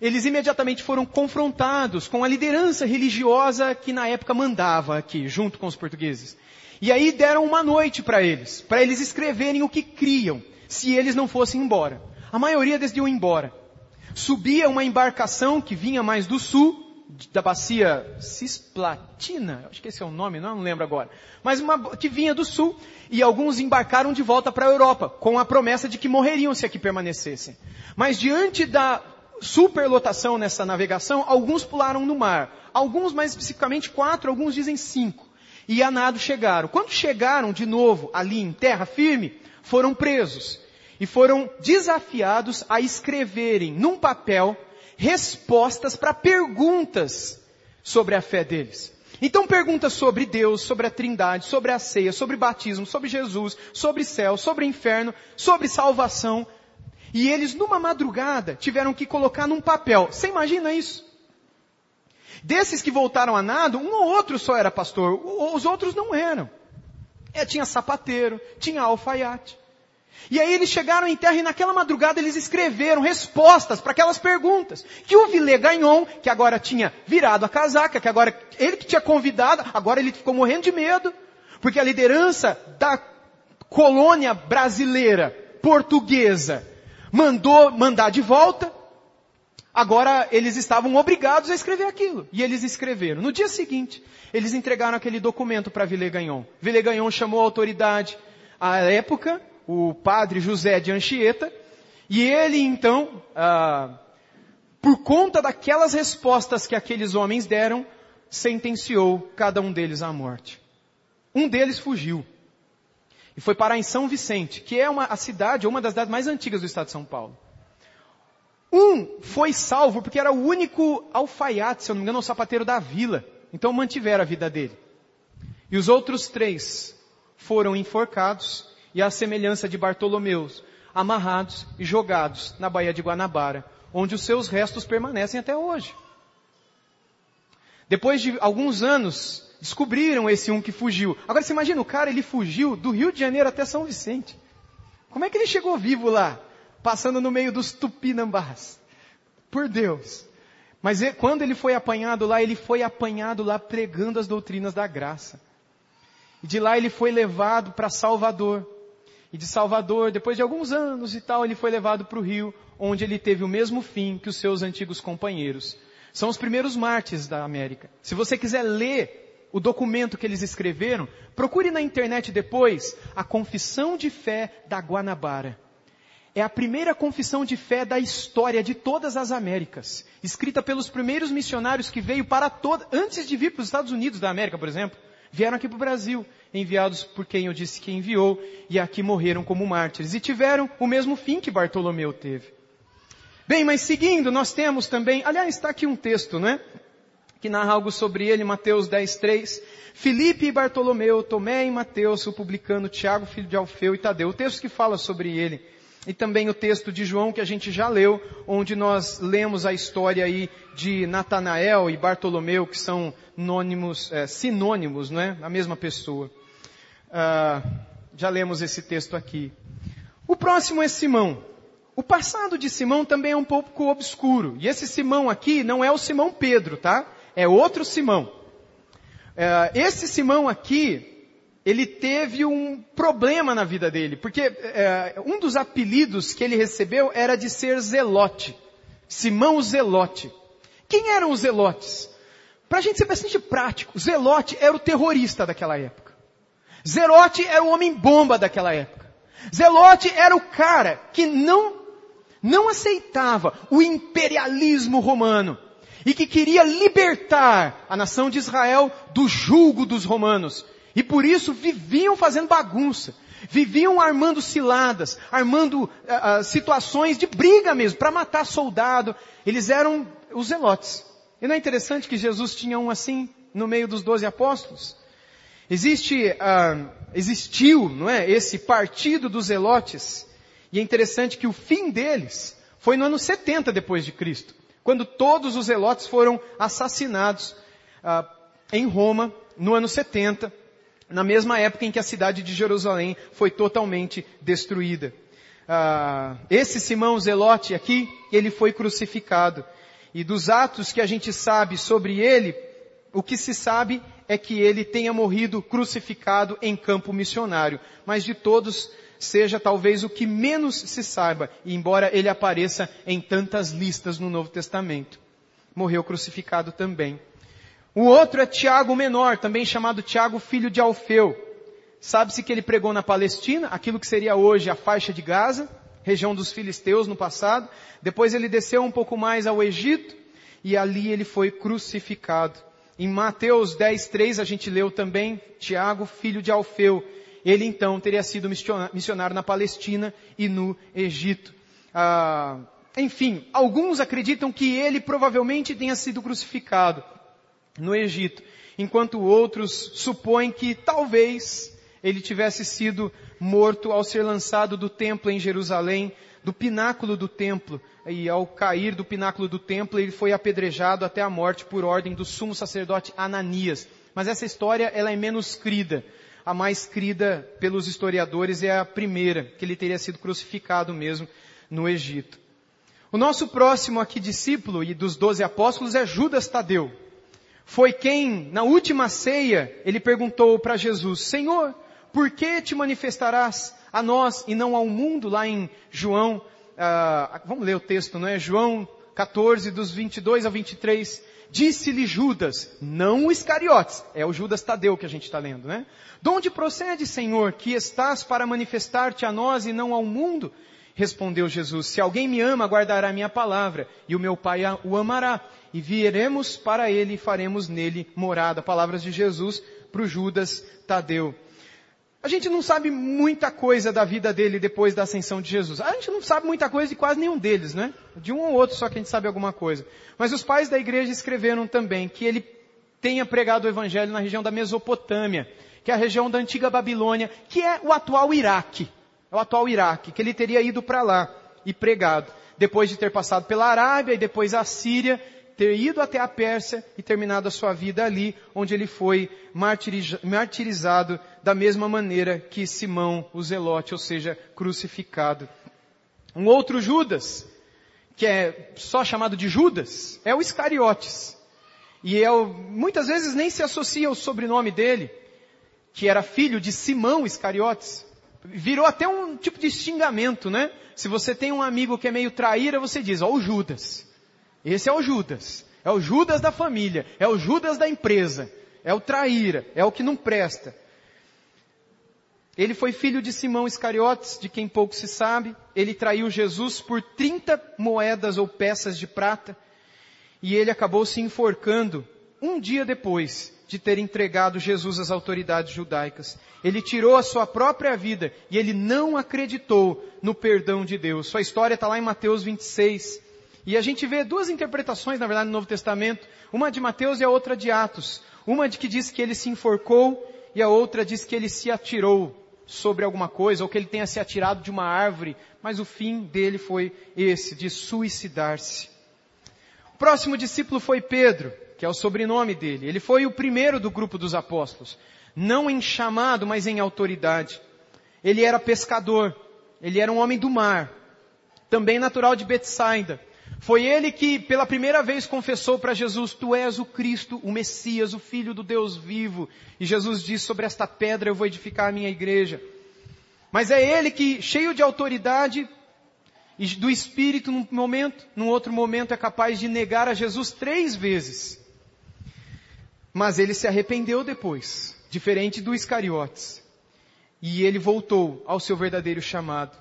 eles imediatamente foram confrontados com a liderança religiosa que na época mandava aqui, junto com os portugueses. E aí deram uma noite para eles, para eles escreverem o que criam se eles não fossem embora. A maioria decidiu ir embora. Subia uma embarcação que vinha mais do sul, da bacia Cisplatina, acho que esse é o nome, não, não lembro agora, mas uma que vinha do sul, e alguns embarcaram de volta para a Europa, com a promessa de que morreriam se aqui permanecessem. Mas diante da superlotação nessa navegação, alguns pularam no mar. Alguns, mais especificamente quatro, alguns dizem cinco. E a nado chegaram. Quando chegaram de novo ali em terra firme, foram presos e foram desafiados a escreverem num papel respostas para perguntas sobre a fé deles. Então perguntas sobre Deus, sobre a trindade, sobre a ceia, sobre batismo, sobre Jesus, sobre céu, sobre inferno, sobre salvação. E eles numa madrugada tiveram que colocar num papel. Você imagina isso? Desses que voltaram a nado, um ou outro só era pastor, os outros não eram. É, tinha sapateiro, tinha alfaiate. E aí eles chegaram em terra e naquela madrugada eles escreveram respostas para aquelas perguntas. Que o Vilé Gagnon, que agora tinha virado a casaca, que agora ele que tinha convidado, agora ele ficou morrendo de medo, porque a liderança da colônia brasileira, portuguesa, mandou mandar de volta. Agora eles estavam obrigados a escrever aquilo. E eles escreveram. No dia seguinte, eles entregaram aquele documento para Villegagnon. Villegagnon chamou a autoridade à época, o padre José de Anchieta, e ele então, ah, por conta daquelas respostas que aqueles homens deram, sentenciou cada um deles à morte. Um deles fugiu. E foi parar em São Vicente, que é uma, a cidade, uma das cidades mais antigas do estado de São Paulo. Um foi salvo porque era o único alfaiate, se eu não me engano, o sapateiro da vila. Então mantiveram a vida dele. E os outros três foram enforcados e à semelhança de Bartolomeus, amarrados e jogados na Baía de Guanabara, onde os seus restos permanecem até hoje. Depois de alguns anos, descobriram esse um que fugiu. Agora você imagina, o cara ele fugiu do Rio de Janeiro até São Vicente. Como é que ele chegou vivo lá? Passando no meio dos tupinambás. Por Deus. Mas quando ele foi apanhado lá, ele foi apanhado lá pregando as doutrinas da graça. E de lá ele foi levado para Salvador. E de Salvador, depois de alguns anos e tal, ele foi levado para o Rio, onde ele teve o mesmo fim que os seus antigos companheiros. São os primeiros mártires da América. Se você quiser ler o documento que eles escreveram, procure na internet depois a Confissão de Fé da Guanabara. É a primeira confissão de fé da história de todas as Américas, escrita pelos primeiros missionários que veio para toda, antes de vir para os Estados Unidos da América, por exemplo, vieram aqui para o Brasil, enviados por quem eu disse que enviou, e aqui morreram como mártires, e tiveram o mesmo fim que Bartolomeu teve. Bem, mas seguindo, nós temos também, aliás, está aqui um texto, né? Que narra algo sobre ele, Mateus 10, 3. Filipe e Bartolomeu, Tomé e Mateus, o publicano, Tiago, filho de Alfeu e Tadeu. O texto que fala sobre ele. E também o texto de João que a gente já leu, onde nós lemos a história aí de Natanael e Bartolomeu, que são nônimos, é, sinônimos, não é? A mesma pessoa. Ah, já lemos esse texto aqui. O próximo é Simão. O passado de Simão também é um pouco obscuro. E esse Simão aqui não é o Simão Pedro, tá? É outro Simão. É, esse Simão aqui, ele teve um problema na vida dele, porque é, um dos apelidos que ele recebeu era de ser zelote. Simão Zelote. Quem eram os zelotes? Para a gente ser bastante prático, Zelote era o terrorista daquela época. Zelote era o homem bomba daquela época. Zelote era o cara que não não aceitava o imperialismo romano e que queria libertar a nação de Israel do julgo dos romanos. E por isso viviam fazendo bagunça, viviam armando ciladas, armando uh, uh, situações de briga mesmo, para matar soldado. Eles eram os zelotes. E não é interessante que Jesus tinha um assim no meio dos doze apóstolos? Existe, uh, existiu, não é, esse partido dos zelotes e é interessante que o fim deles foi no ano 70 depois de Cristo, quando todos os zelotes foram assassinados em Roma no ano 70, na mesma época em que a cidade de Jerusalém foi totalmente destruída. Ah, esse Simão Zelote aqui, ele foi crucificado. E dos atos que a gente sabe sobre ele, o que se sabe é que ele tenha morrido crucificado em campo missionário. Mas de todos, seja talvez o que menos se saiba, embora ele apareça em tantas listas no Novo Testamento. Morreu crucificado também. O outro é Tiago Menor, também chamado Tiago, filho de Alfeu. Sabe-se que ele pregou na Palestina, aquilo que seria hoje a faixa de Gaza, região dos filisteus no passado. Depois ele desceu um pouco mais ao Egito e ali ele foi crucificado. Em Mateus 10, 3 a gente leu também Tiago, filho de Alfeu. Ele então teria sido missionário na Palestina e no Egito. Ah, enfim, alguns acreditam que ele provavelmente tenha sido crucificado no Egito, enquanto outros supõem que talvez ele tivesse sido morto ao ser lançado do templo em Jerusalém, do pináculo do templo, e ao cair do pináculo do templo ele foi apedrejado até a morte por ordem do sumo sacerdote Ananias. Mas essa história ela é menos crida a mais crida pelos historiadores é a primeira, que ele teria sido crucificado mesmo no Egito. O nosso próximo aqui discípulo e dos doze apóstolos é Judas Tadeu. Foi quem, na última ceia, ele perguntou para Jesus, Senhor, por que te manifestarás a nós e não ao mundo? Lá em João, uh, vamos ler o texto, não é? João 14, dos 22 ao 23. Disse-lhe Judas, não o Iscariotes, é o Judas Tadeu que a gente está lendo, né? De onde procede, Senhor, que estás para manifestar-te a nós e não ao mundo? Respondeu Jesus, se alguém me ama, guardará minha palavra, e o meu Pai o amará, e viremos para ele e faremos nele morada. Palavras de Jesus para o Judas Tadeu. A gente não sabe muita coisa da vida dele depois da ascensão de Jesus. A gente não sabe muita coisa de quase nenhum deles, né? De um ou outro só que a gente sabe alguma coisa. Mas os pais da igreja escreveram também que ele tenha pregado o evangelho na região da Mesopotâmia, que é a região da antiga Babilônia, que é o atual Iraque. É o atual Iraque, que ele teria ido para lá e pregado. Depois de ter passado pela Arábia e depois a Síria, ter ido até a Pérsia e terminado a sua vida ali, onde ele foi martirizado da mesma maneira que Simão, o Zelote, ou seja, crucificado. Um outro Judas, que é só chamado de Judas, é o Iscariotes. E é muitas vezes nem se associa ao sobrenome dele, que era filho de Simão Iscariotes. Virou até um tipo de xingamento, né? Se você tem um amigo que é meio traíra, você diz, ó, o Judas. Esse é o Judas. É o Judas da família. É o Judas da empresa. É o traíra. É o que não presta. Ele foi filho de Simão Iscariotes, de quem pouco se sabe. Ele traiu Jesus por 30 moedas ou peças de prata. E ele acabou se enforcando um dia depois de ter entregado Jesus às autoridades judaicas. Ele tirou a sua própria vida e ele não acreditou no perdão de Deus. Sua história está lá em Mateus 26. E a gente vê duas interpretações, na verdade, no Novo Testamento. Uma de Mateus e a outra de Atos. Uma de que diz que ele se enforcou e a outra diz que ele se atirou sobre alguma coisa ou que ele tenha se atirado de uma árvore. Mas o fim dele foi esse, de suicidar-se. O próximo discípulo foi Pedro, que é o sobrenome dele. Ele foi o primeiro do grupo dos apóstolos. Não em chamado, mas em autoridade. Ele era pescador. Ele era um homem do mar. Também natural de Betsaida. Foi ele que pela primeira vez confessou para Jesus, tu és o Cristo, o Messias, o Filho do Deus vivo. E Jesus disse, sobre esta pedra eu vou edificar a minha igreja. Mas é ele que, cheio de autoridade e do Espírito num momento, num outro momento é capaz de negar a Jesus três vezes. Mas ele se arrependeu depois, diferente do Iscariotes. E ele voltou ao seu verdadeiro chamado.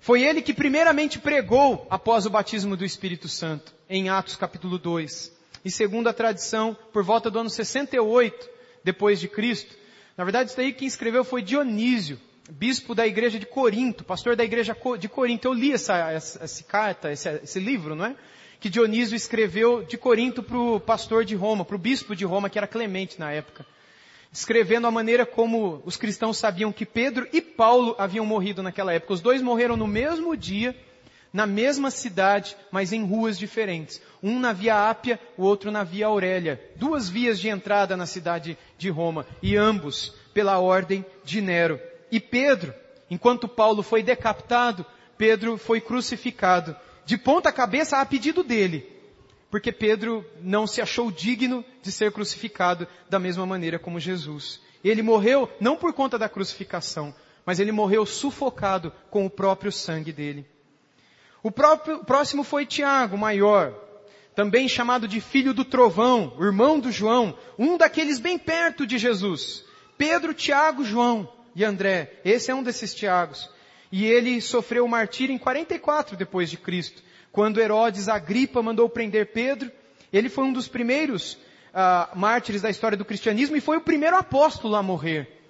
Foi ele que primeiramente pregou após o batismo do Espírito Santo, em Atos capítulo 2. E segundo a tradição, por volta do ano 68 depois de Cristo, na verdade isso daí quem escreveu foi Dionísio, bispo da igreja de Corinto, pastor da igreja de Corinto. Eu li essa, essa, essa carta, esse, esse livro, não é? Que Dionísio escreveu de Corinto para o pastor de Roma, para o bispo de Roma, que era Clemente na época descrevendo a maneira como os cristãos sabiam que Pedro e Paulo haviam morrido naquela época. Os dois morreram no mesmo dia, na mesma cidade, mas em ruas diferentes. Um na Via Ápia, o outro na Via Aurélia. Duas vias de entrada na cidade de Roma, e ambos pela ordem de Nero. E Pedro, enquanto Paulo foi decapitado, Pedro foi crucificado, de ponta cabeça a pedido dele porque Pedro não se achou digno de ser crucificado da mesma maneira como Jesus. Ele morreu não por conta da crucificação, mas ele morreu sufocado com o próprio sangue dele. O próprio, próximo foi Tiago, maior, também chamado de filho do trovão, irmão do João, um daqueles bem perto de Jesus. Pedro, Tiago, João e André. Esse é um desses Tiagos. E ele sofreu o martírio em 44 depois de Cristo. Quando Herodes Agripa mandou prender Pedro, ele foi um dos primeiros uh, mártires da história do cristianismo e foi o primeiro apóstolo a morrer.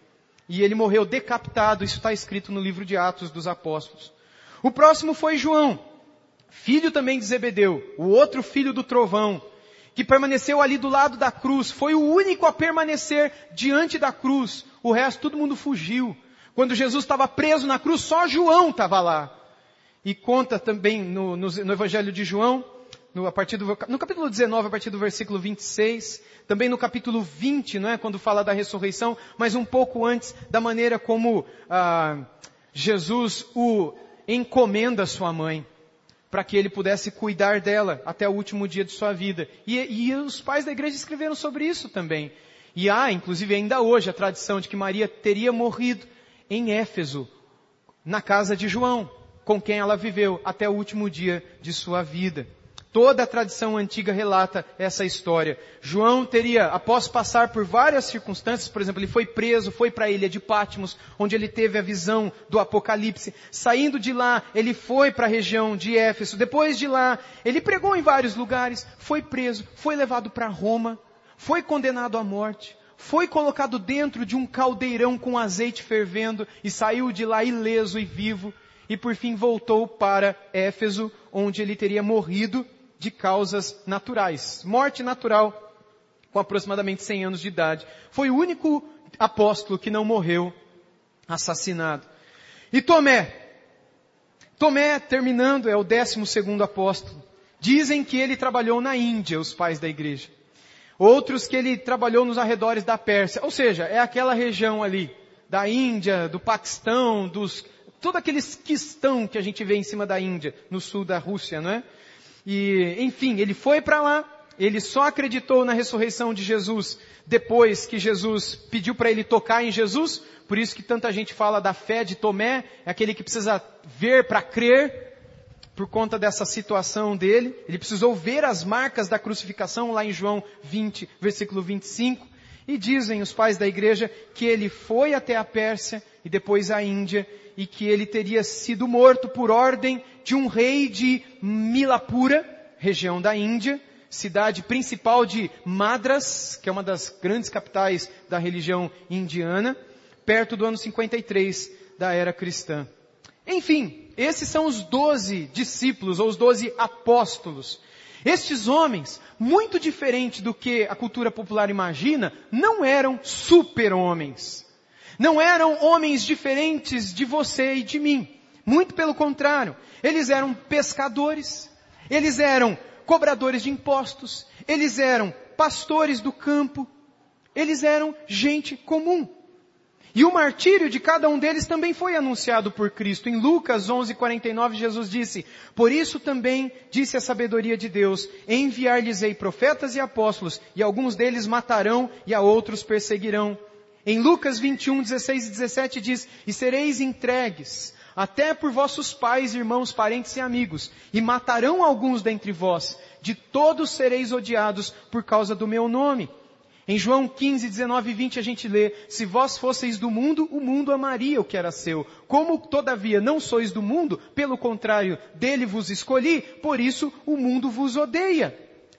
E ele morreu decapitado, isso está escrito no livro de Atos dos Apóstolos. O próximo foi João, filho também de Zebedeu, o outro filho do trovão, que permaneceu ali do lado da cruz, foi o único a permanecer diante da cruz. O resto, todo mundo fugiu. Quando Jesus estava preso na cruz, só João estava lá. E conta também no, no, no Evangelho de João, no, a partir do, no capítulo 19, a partir do versículo 26, também no capítulo 20, não é, quando fala da ressurreição, mas um pouco antes da maneira como ah, Jesus o encomenda a sua mãe, para que ele pudesse cuidar dela até o último dia de sua vida. E, e os pais da igreja escreveram sobre isso também. E há, inclusive ainda hoje, a tradição de que Maria teria morrido em Éfeso, na casa de João com quem ela viveu até o último dia de sua vida. Toda a tradição antiga relata essa história. João teria, após passar por várias circunstâncias, por exemplo, ele foi preso, foi para a ilha de Patmos, onde ele teve a visão do Apocalipse. Saindo de lá, ele foi para a região de Éfeso. Depois de lá, ele pregou em vários lugares, foi preso, foi levado para Roma, foi condenado à morte, foi colocado dentro de um caldeirão com azeite fervendo e saiu de lá ileso e vivo e por fim voltou para Éfeso, onde ele teria morrido de causas naturais. Morte natural, com aproximadamente 100 anos de idade. Foi o único apóstolo que não morreu assassinado. E Tomé. Tomé, terminando, é o décimo segundo apóstolo. Dizem que ele trabalhou na Índia, os pais da igreja. Outros que ele trabalhou nos arredores da Pérsia. Ou seja, é aquela região ali, da Índia, do Paquistão, dos todo aquele quistão que a gente vê em cima da Índia, no sul da Rússia, não é? E, enfim, ele foi para lá, ele só acreditou na ressurreição de Jesus depois que Jesus pediu para ele tocar em Jesus, por isso que tanta gente fala da fé de Tomé, é aquele que precisa ver para crer, por conta dessa situação dele. Ele precisou ver as marcas da crucificação lá em João 20, versículo 25. E dizem os pais da igreja que ele foi até a Pérsia e depois a Índia e que ele teria sido morto por ordem de um rei de Milapura, região da Índia, cidade principal de Madras, que é uma das grandes capitais da religião indiana, perto do ano 53 da era cristã. Enfim, esses são os doze discípulos ou os doze apóstolos. Estes homens, muito diferente do que a cultura popular imagina, não eram super-homens. Não eram homens diferentes de você e de mim. Muito pelo contrário. Eles eram pescadores. Eles eram cobradores de impostos. Eles eram pastores do campo. Eles eram gente comum. E o martírio de cada um deles também foi anunciado por Cristo. Em Lucas 11:49 Jesus disse: "Por isso também disse a sabedoria de Deus: enviar-lhes-ei profetas e apóstolos, e alguns deles matarão e a outros perseguirão." Em Lucas 21, 16 e 17 diz: "E sereis entregues até por vossos pais, irmãos, parentes e amigos, e matarão alguns dentre vós. De todos sereis odiados por causa do meu nome." Em João 15, 19 e 20 a gente lê, se vós fosseis do mundo, o mundo amaria o que era seu. Como todavia não sois do mundo, pelo contrário, dele vos escolhi, por isso o mundo vos odeia.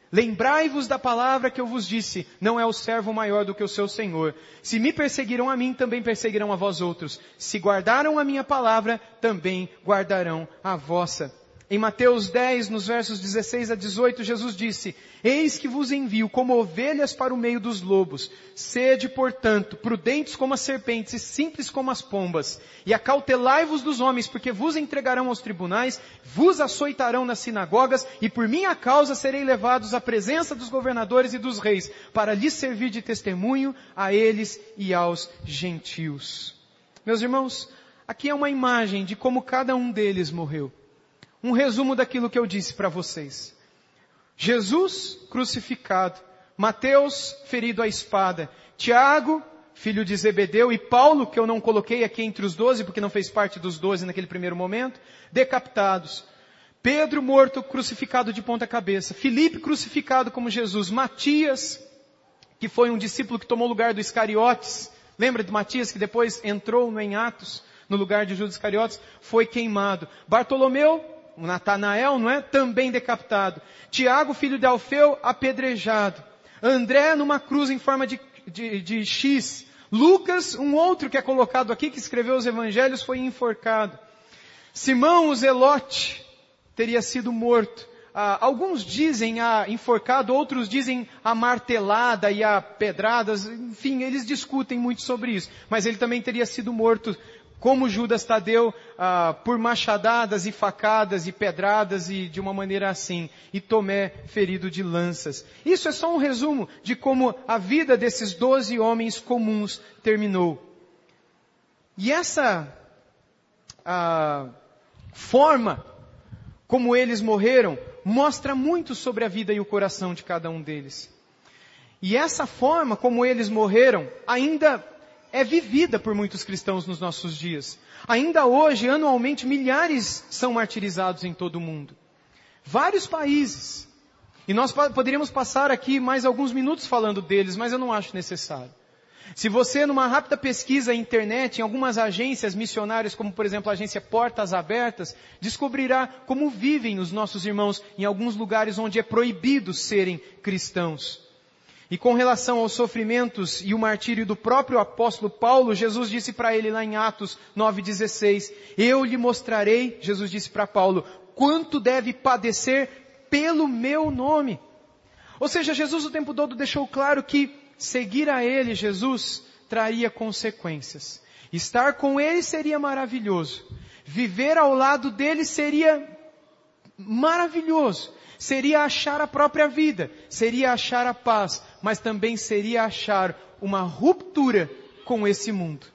Lembrai-vos da palavra que eu vos disse, não é o servo maior do que o seu senhor. Se me perseguiram a mim, também perseguirão a vós outros. Se guardaram a minha palavra, também guardarão a vossa. Em Mateus 10, nos versos 16 a 18, Jesus disse, Eis que vos envio como ovelhas para o meio dos lobos. Sede, portanto, prudentes como as serpentes e simples como as pombas. E acautelai-vos dos homens, porque vos entregarão aos tribunais, vos açoitarão nas sinagogas, e por minha causa serei levados à presença dos governadores e dos reis, para lhes servir de testemunho a eles e aos gentios. Meus irmãos, aqui é uma imagem de como cada um deles morreu um resumo daquilo que eu disse para vocês. Jesus crucificado, Mateus ferido à espada, Tiago, filho de Zebedeu, e Paulo, que eu não coloquei aqui entre os doze, porque não fez parte dos doze naquele primeiro momento, decapitados. Pedro morto, crucificado de ponta cabeça. Filipe crucificado como Jesus. Matias, que foi um discípulo que tomou lugar do Iscariotes. Lembra de Matias que depois entrou em Atos, no lugar de Judas Iscariotes? Foi queimado. Bartolomeu, Natanael, não é? Também decapitado. Tiago, filho de Alfeu, apedrejado. André numa cruz em forma de, de, de X. Lucas, um outro que é colocado aqui, que escreveu os evangelhos, foi enforcado. Simão, o Zelote, teria sido morto. Ah, alguns dizem a enforcado, outros dizem a martelada e a pedradas, enfim, eles discutem muito sobre isso. Mas ele também teria sido morto como Judas Tadeu, ah, por machadadas e facadas e pedradas e de uma maneira assim, e Tomé ferido de lanças. Isso é só um resumo de como a vida desses doze homens comuns terminou. E essa ah, forma como eles morreram mostra muito sobre a vida e o coração de cada um deles. E essa forma como eles morreram ainda é vivida por muitos cristãos nos nossos dias. Ainda hoje, anualmente, milhares são martirizados em todo o mundo. Vários países. E nós poderíamos passar aqui mais alguns minutos falando deles, mas eu não acho necessário. Se você, numa rápida pesquisa na internet, em algumas agências missionárias, como por exemplo a agência Portas Abertas, descobrirá como vivem os nossos irmãos em alguns lugares onde é proibido serem cristãos. E com relação aos sofrimentos e o martírio do próprio apóstolo Paulo, Jesus disse para ele lá em Atos 9,16, eu lhe mostrarei, Jesus disse para Paulo, quanto deve padecer pelo meu nome. Ou seja, Jesus o tempo todo deixou claro que seguir a ele, Jesus, traria consequências. Estar com ele seria maravilhoso. Viver ao lado dele seria maravilhoso seria achar a própria vida, seria achar a paz, mas também seria achar uma ruptura com esse mundo.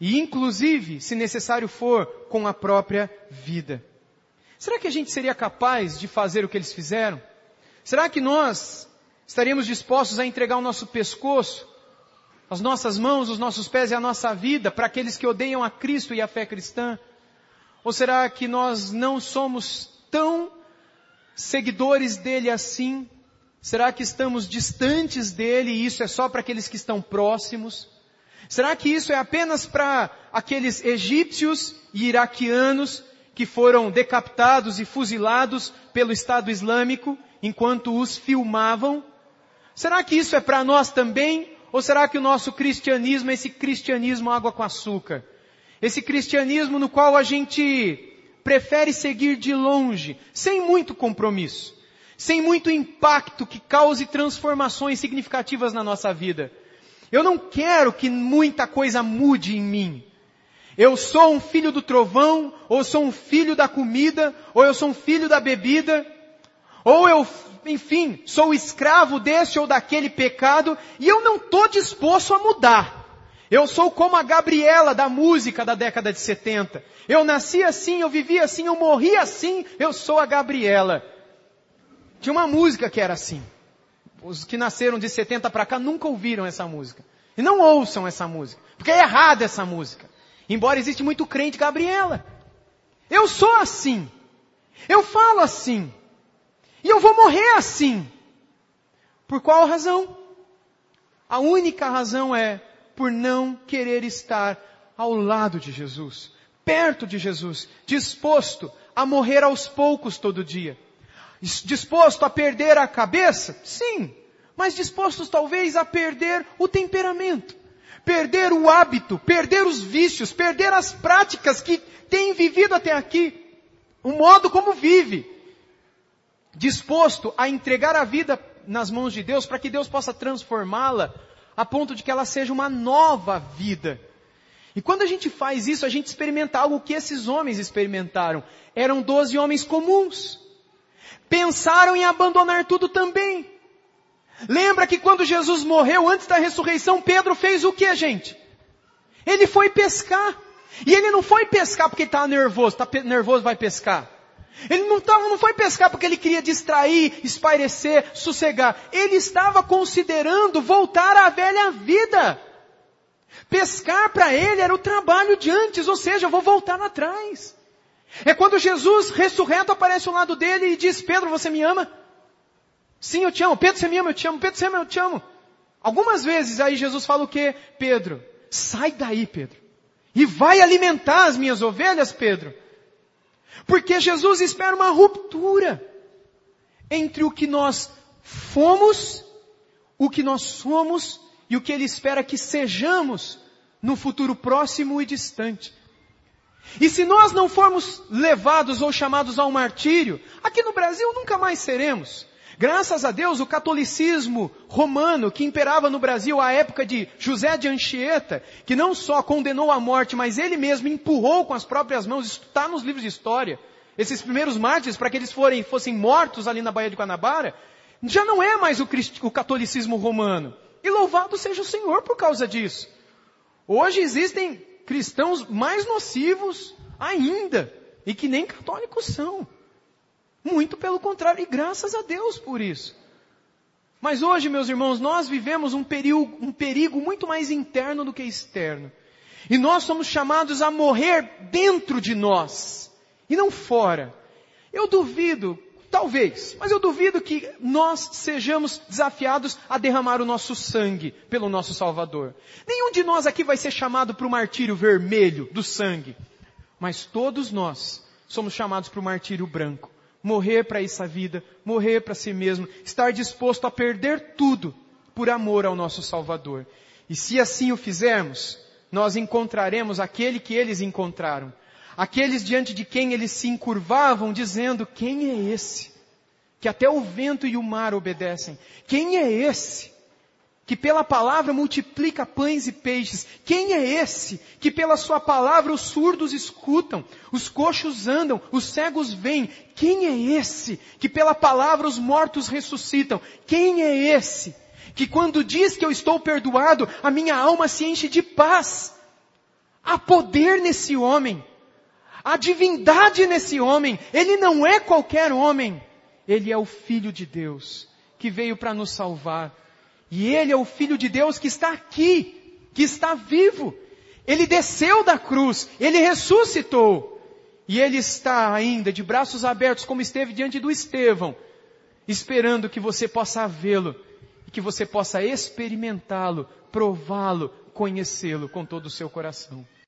E inclusive, se necessário for, com a própria vida. Será que a gente seria capaz de fazer o que eles fizeram? Será que nós estaríamos dispostos a entregar o nosso pescoço, as nossas mãos, os nossos pés e a nossa vida para aqueles que odeiam a Cristo e a fé cristã? Ou será que nós não somos tão seguidores dele assim? Será que estamos distantes dele e isso é só para aqueles que estão próximos? Será que isso é apenas para aqueles egípcios e iraquianos que foram decapitados e fuzilados pelo Estado Islâmico enquanto os filmavam? Será que isso é para nós também? Ou será que o nosso cristianismo é esse cristianismo água com açúcar? Esse cristianismo no qual a gente prefere seguir de longe, sem muito compromisso, sem muito impacto que cause transformações significativas na nossa vida. Eu não quero que muita coisa mude em mim. Eu sou um filho do trovão, ou sou um filho da comida, ou eu sou um filho da bebida, ou eu, enfim, sou escravo desse ou daquele pecado, e eu não estou disposto a mudar. Eu sou como a Gabriela da música da década de 70. Eu nasci assim, eu vivi assim, eu morri assim, eu sou a Gabriela. Tinha uma música que era assim. Os que nasceram de 70 para cá nunca ouviram essa música. E não ouçam essa música. Porque é errada essa música. Embora existe muito crente Gabriela. Eu sou assim. Eu falo assim. E eu vou morrer assim. Por qual razão? A única razão é por não querer estar ao lado de Jesus, perto de Jesus, disposto a morrer aos poucos todo dia. Disposto a perder a cabeça? Sim, mas dispostos talvez a perder o temperamento, perder o hábito, perder os vícios, perder as práticas que tem vivido até aqui, o modo como vive. Disposto a entregar a vida nas mãos de Deus para que Deus possa transformá-la a ponto de que ela seja uma nova vida. E quando a gente faz isso, a gente experimenta algo que esses homens experimentaram. Eram doze homens comuns. Pensaram em abandonar tudo também. Lembra que quando Jesus morreu, antes da ressurreição, Pedro fez o que, gente? Ele foi pescar. E ele não foi pescar porque estava nervoso, está nervoso vai pescar. Ele não, tava, não foi pescar porque ele queria distrair, espairecer, sossegar. Ele estava considerando voltar à velha vida. Pescar para ele era o trabalho de antes, ou seja, eu vou voltar atrás. É quando Jesus ressurreto aparece ao lado dele e diz, Pedro, você me ama? Sim, eu te amo. Pedro, você me ama, eu te amo. Pedro, você me ama, eu te amo. Algumas vezes aí Jesus fala o quê? Pedro, sai daí, Pedro. E vai alimentar as minhas ovelhas, Pedro. Porque Jesus espera uma ruptura entre o que nós fomos, o que nós somos e o que Ele espera que sejamos no futuro próximo e distante. E se nós não formos levados ou chamados ao martírio, aqui no Brasil nunca mais seremos. Graças a Deus, o catolicismo romano que imperava no Brasil à época de José de Anchieta, que não só condenou à morte, mas ele mesmo empurrou com as próprias mãos, está nos livros de história, esses primeiros mártires para que eles forem, fossem mortos ali na Baía de Guanabara, já não é mais o, o catolicismo romano. E louvado seja o Senhor por causa disso. Hoje existem cristãos mais nocivos ainda, e que nem católicos são. Muito pelo contrário, e graças a Deus por isso. Mas hoje, meus irmãos, nós vivemos um perigo, um perigo muito mais interno do que externo. E nós somos chamados a morrer dentro de nós, e não fora. Eu duvido, talvez, mas eu duvido que nós sejamos desafiados a derramar o nosso sangue pelo nosso Salvador. Nenhum de nós aqui vai ser chamado para o martírio vermelho do sangue. Mas todos nós somos chamados para o martírio branco morrer para essa vida, morrer para si mesmo, estar disposto a perder tudo por amor ao nosso Salvador. E se assim o fizermos, nós encontraremos aquele que eles encontraram. Aqueles diante de quem eles se encurvavam, dizendo: Quem é esse? Que até o vento e o mar obedecem. Quem é esse? que pela palavra multiplica pães e peixes. Quem é esse que pela sua palavra os surdos escutam, os coxos andam, os cegos veem? Quem é esse que pela palavra os mortos ressuscitam? Quem é esse que quando diz que eu estou perdoado, a minha alma se enche de paz? Há poder nesse homem. Há divindade nesse homem. Ele não é qualquer homem. Ele é o Filho de Deus que veio para nos salvar. E ele é o Filho de Deus que está aqui, que está vivo. Ele desceu da cruz, ele ressuscitou. E ele está ainda de braços abertos, como esteve diante do Estevão, esperando que você possa vê-lo e que você possa experimentá-lo, prová-lo, conhecê-lo com todo o seu coração.